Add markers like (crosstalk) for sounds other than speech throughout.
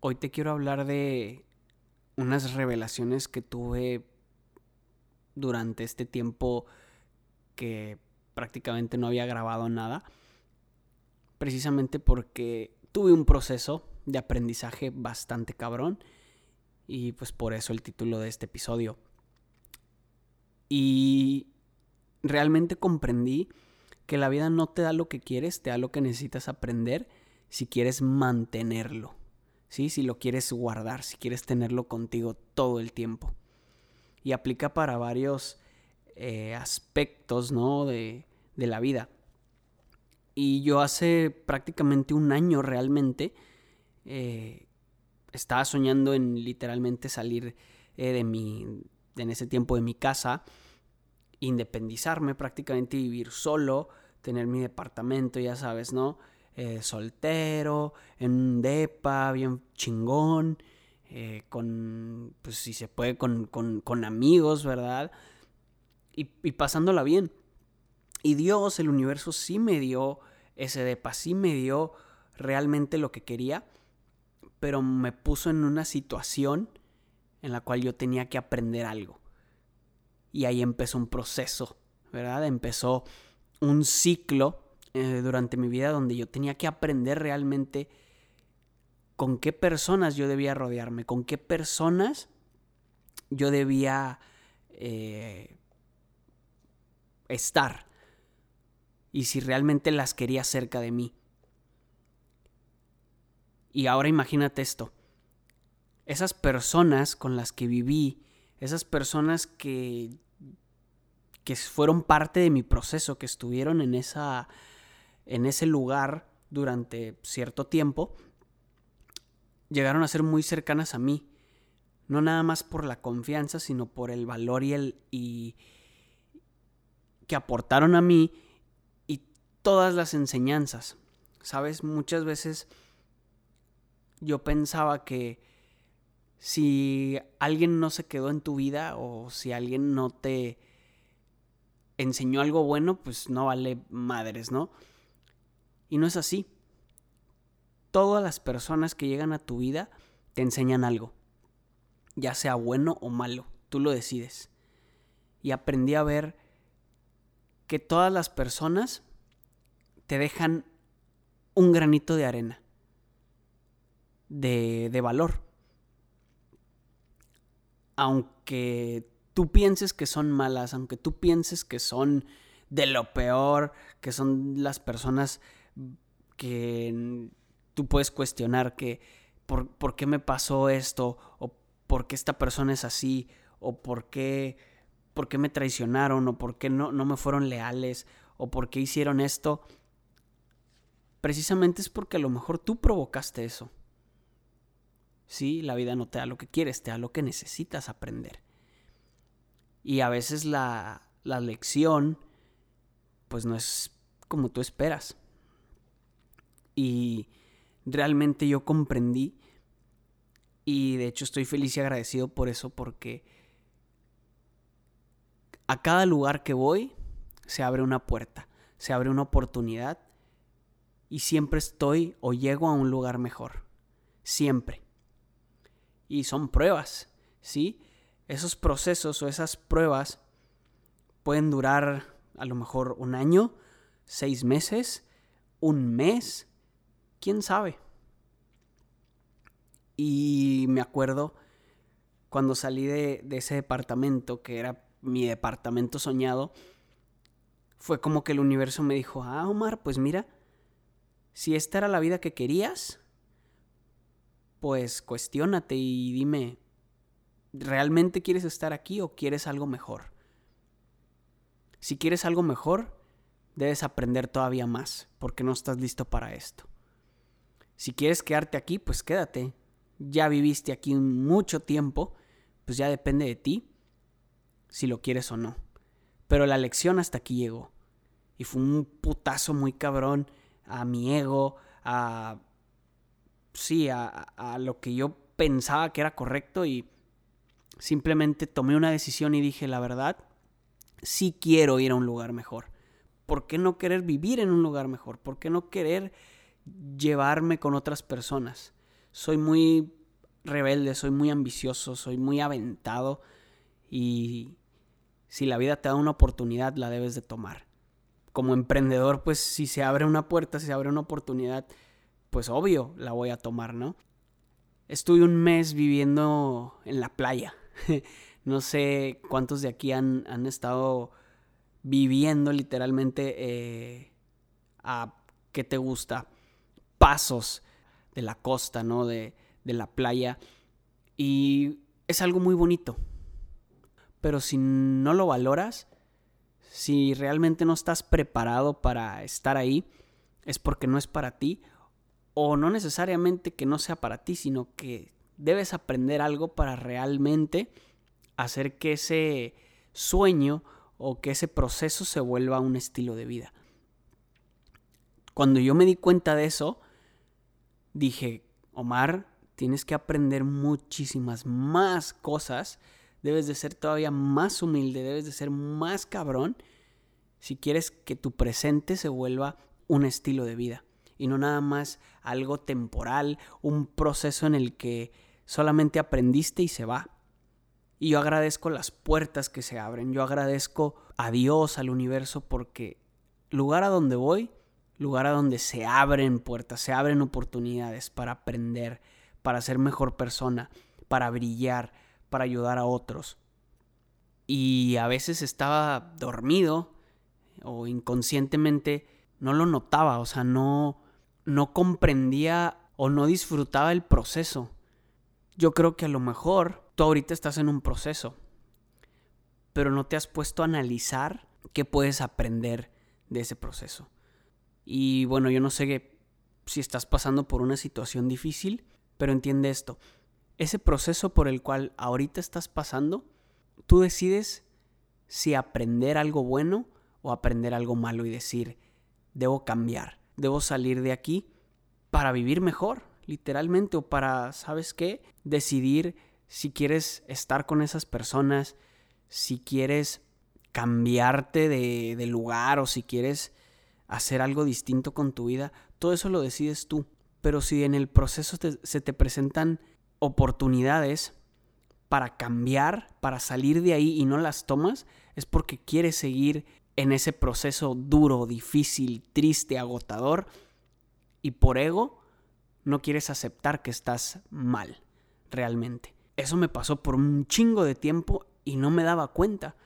Hoy te quiero hablar de unas revelaciones que tuve durante este tiempo que prácticamente no había grabado nada. Precisamente porque tuve un proceso de aprendizaje bastante cabrón. Y pues por eso el título de este episodio. Y realmente comprendí que la vida no te da lo que quieres, te da lo que necesitas aprender si quieres mantenerlo. ¿Sí? Si lo quieres guardar, si quieres tenerlo contigo todo el tiempo. Y aplica para varios eh, aspectos, ¿no? De, de la vida. Y yo hace prácticamente un año realmente eh, estaba soñando en literalmente salir eh, de mi, en ese tiempo de mi casa, independizarme prácticamente, vivir solo, tener mi departamento, ya sabes, ¿no? Eh, soltero, en un depa, bien chingón, con, pues si se puede, con, con, amigos, ¿verdad? Y, y pasándola bien. Y Dios, el universo, sí me dio ese depa, sí me dio realmente lo que quería, pero me puso en una situación en la cual yo tenía que aprender algo. Y ahí empezó un proceso, ¿verdad? Empezó un ciclo eh, durante mi vida donde yo tenía que aprender realmente con qué personas yo debía rodearme, con qué personas yo debía eh, estar y si realmente las quería cerca de mí. Y ahora imagínate esto. Esas personas con las que viví, esas personas que, que fueron parte de mi proceso, que estuvieron en, esa, en ese lugar durante cierto tiempo, llegaron a ser muy cercanas a mí. No nada más por la confianza, sino por el valor y el y que aportaron a mí todas las enseñanzas. Sabes, muchas veces yo pensaba que si alguien no se quedó en tu vida o si alguien no te enseñó algo bueno, pues no vale madres, ¿no? Y no es así. Todas las personas que llegan a tu vida te enseñan algo, ya sea bueno o malo, tú lo decides. Y aprendí a ver que todas las personas te dejan un granito de arena de, de valor. Aunque tú pienses que son malas, aunque tú pienses que son de lo peor, que son las personas que tú puedes cuestionar que por, por, qué me pasó esto, o por qué esta persona es así, o por qué, por qué me traicionaron, o por qué no, no me fueron leales, o por qué hicieron esto, precisamente es porque a lo mejor tú provocaste eso. Sí, la vida no te da lo que quieres, te da lo que necesitas aprender. Y a veces la, la lección, pues no es como tú esperas. Y realmente yo comprendí, y de hecho estoy feliz y agradecido por eso, porque a cada lugar que voy se abre una puerta, se abre una oportunidad y siempre estoy o llego a un lugar mejor. Siempre. Y son pruebas, ¿sí? Esos procesos o esas pruebas pueden durar a lo mejor un año, seis meses, un mes, quién sabe. Y me acuerdo cuando salí de, ese departamento, que era mi departamento soñado, fue como que el universo me dijo, ah, Omar, pues mira, si esta era la vida que querías, pues cuestiónate y dime, ¿realmente quieres estar aquí o quieres algo mejor? Si quieres algo mejor, debes aprender todavía más, porque no estás listo para esto. Si quieres quedarte aquí, pues quédate. Ya viviste aquí mucho tiempo, pues ya depende de ti si lo quieres o no. Pero la lección hasta aquí llegó. Y fue un putazo muy cabrón a mi ego, a... Sí, a, a lo que yo pensaba que era correcto y simplemente tomé una decisión y dije, la verdad, sí quiero ir a un lugar mejor. ¿Por qué no querer vivir en un lugar mejor? ¿Por qué no querer llevarme con otras personas? soy muy rebelde, soy muy ambicioso, soy muy aventado y si la vida te da una oportunidad la debes de tomar. Como emprendedor, pues si se abre una puerta, si se abre una oportunidad, pues obvio la voy a tomar, ¿no? Estuve un mes viviendo en la playa. (laughs) no sé cuántos de aquí han, han estado viviendo literalmente eh, a, ¿qué te gusta? Pasos de la costa, ¿no? De, de la playa. Y es algo muy bonito. Pero si no lo valoras, si realmente no estás preparado para estar ahí, es porque no es para ti. O no necesariamente que no sea para ti, sino que debes aprender algo para realmente hacer que ese sueño o que ese proceso se vuelva un estilo de vida. Cuando yo me di cuenta de eso, dije, Omar, tienes que aprender muchísimas más cosas, debes de ser todavía más humilde, debes de ser más cabrón si quieres que tu presente se vuelva un estilo de vida y no nada más algo temporal, un proceso en el que solamente aprendiste y se va. Y yo agradezco las puertas que se abren, yo agradezco a Dios, al universo, porque lugar a donde voy, lugar a donde se abren puertas, se abren oportunidades para aprender, para ser mejor persona, para brillar, para ayudar a otros. Y a veces estaba dormido o inconscientemente no lo notaba, o sea, no no comprendía o no disfrutaba el proceso. Yo creo que a lo mejor tú ahorita estás en un proceso, pero no te has puesto a analizar qué puedes aprender de ese proceso. Y bueno, yo no sé si estás pasando por una situación difícil, pero entiende esto. Ese proceso por el cual ahorita estás pasando, tú decides si aprender algo bueno o aprender algo malo y decir, debo cambiar, debo salir de aquí para vivir mejor, literalmente, o para, ¿sabes qué? Decidir si quieres estar con esas personas, si quieres cambiarte de, lugar o si quieres hacer algo distinto con tu vida, todo eso lo decides tú. Pero si en el proceso se te presentan oportunidades para cambiar, para salir de ahí y no las tomas, es porque quieres seguir en ese proceso duro, difícil, triste, agotador y por ego no quieres aceptar que estás mal, realmente. Eso me pasó por un chingo de tiempo y no me daba cuenta.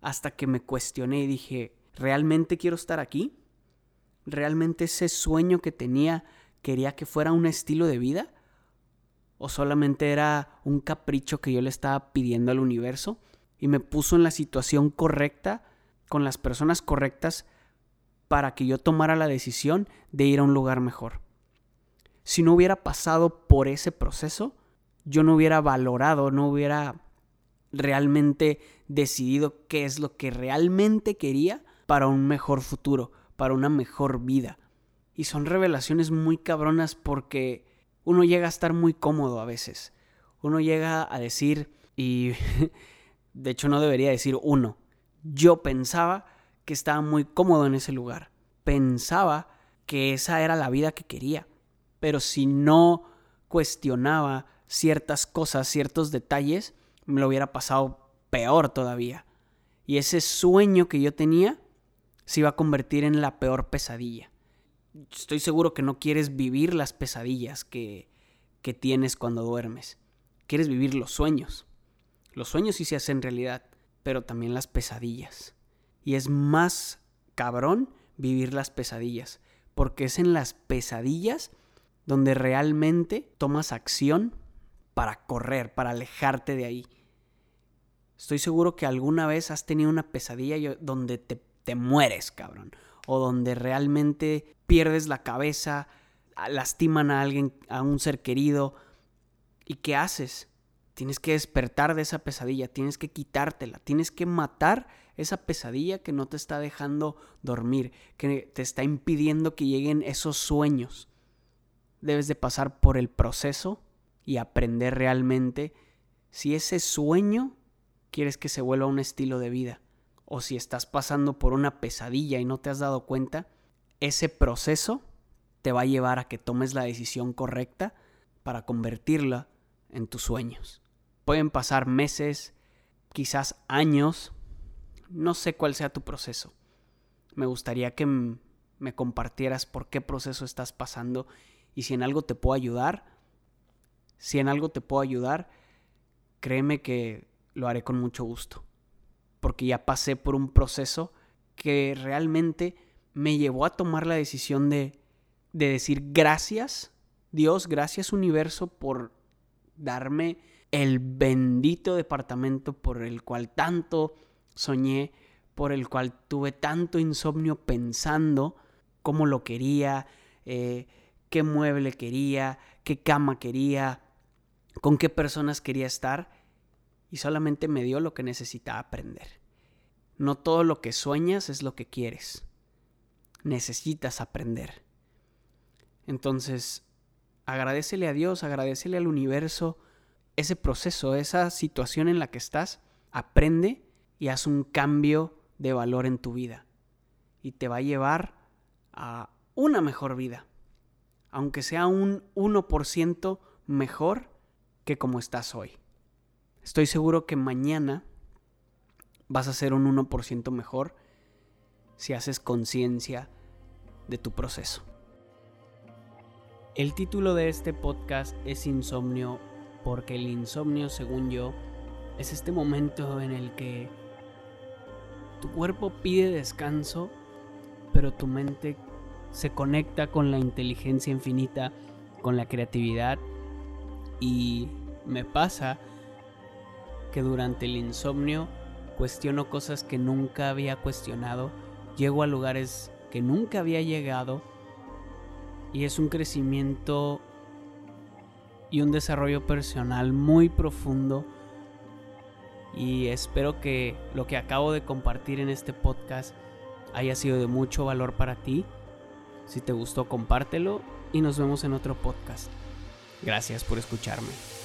Hasta que me cuestioné y dije, ¿realmente quiero estar aquí? ¿Realmente ese sueño que tenía quería que fuera un estilo de vida? ¿O solamente era un capricho que yo le estaba pidiendo al universo? Y me puso en la situación correcta con las personas correctas para que yo tomara la decisión de ir a un lugar mejor. Si no hubiera pasado por ese proceso, yo no hubiera valorado, no hubiera realmente decidido qué es lo que realmente quería para un mejor futuro, para una mejor vida. Y son revelaciones muy cabronas porque uno llega a estar muy cómodo a veces. Uno llega a decir, y (laughs) de hecho no debería decir uno, yo pensaba que estaba muy cómodo en ese lugar. Pensaba que esa era la vida que quería. Pero si no cuestionaba ciertas cosas, ciertos detalles, me lo hubiera pasado peor todavía. Y ese sueño que yo tenía se iba a convertir en la peor pesadilla. Estoy seguro que no quieres vivir las pesadillas que, que tienes cuando duermes. Quieres vivir los sueños. Los sueños sí se hacen realidad pero también las pesadillas. Y es más cabrón vivir las pesadillas, porque es en las pesadillas donde realmente tomas acción para correr, para alejarte de ahí. Estoy seguro que alguna vez has tenido una pesadilla donde te, te mueres, cabrón. O donde realmente pierdes la cabeza, lastiman a alguien, a un ser querido. ¿Y qué haces? Tienes que despertar de esa pesadilla, tienes que quitártela, tienes que matar esa pesadilla que no te está dejando dormir, que te está impidiendo que lleguen esos sueños. Debes de pasar por el proceso y aprender realmente si ese sueño quieres que se vuelva un estilo de vida o si estás pasando por una pesadilla y no te has dado cuenta, ese proceso te va a llevar a que tomes la decisión correcta para convertirla en tus sueños. Pueden pasar meses, quizás años, no sé cuál sea tu proceso. Me gustaría que me compartieras por qué proceso estás pasando y si en algo te puedo ayudar. Si en algo te puedo ayudar, créeme que lo haré con mucho gusto. Porque ya pasé por un proceso que realmente me llevó a tomar la decisión de, de decir gracias, Dios, gracias universo por darme el bendito departamento por el cual tanto soñé, por el cual tuve tanto insomnio pensando cómo lo quería, eh, qué mueble quería, qué cama quería, con qué personas quería estar, y solamente me dio lo que necesitaba aprender. No todo lo que sueñas es lo que quieres. Necesitas aprender. Entonces, agradecele a Dios, agradecele al universo ese proceso, esa situación en la que estás, aprende y haz un cambio de valor en tu vida. Y te va a llevar a una mejor vida. Aunque sea un 1% mejor que como estás hoy. Estoy seguro que mañana vas a ser un 1% mejor si haces conciencia de tu proceso. El título de este podcast es Insomnio porque el insomnio, según yo, es este momento en el que tu cuerpo pide descanso, pero tu mente se conecta con la inteligencia infinita, con la creatividad y me pasa que durante el insomnio cuestiono cosas que nunca había cuestionado, llego a lugares que nunca había llegado y es un crecimiento y un desarrollo personal muy profundo y espero que lo que acabo de compartir en este podcast haya sido de mucho valor para ti. Si te gustó, compártelo y nos vemos en otro podcast. Gracias por escucharme.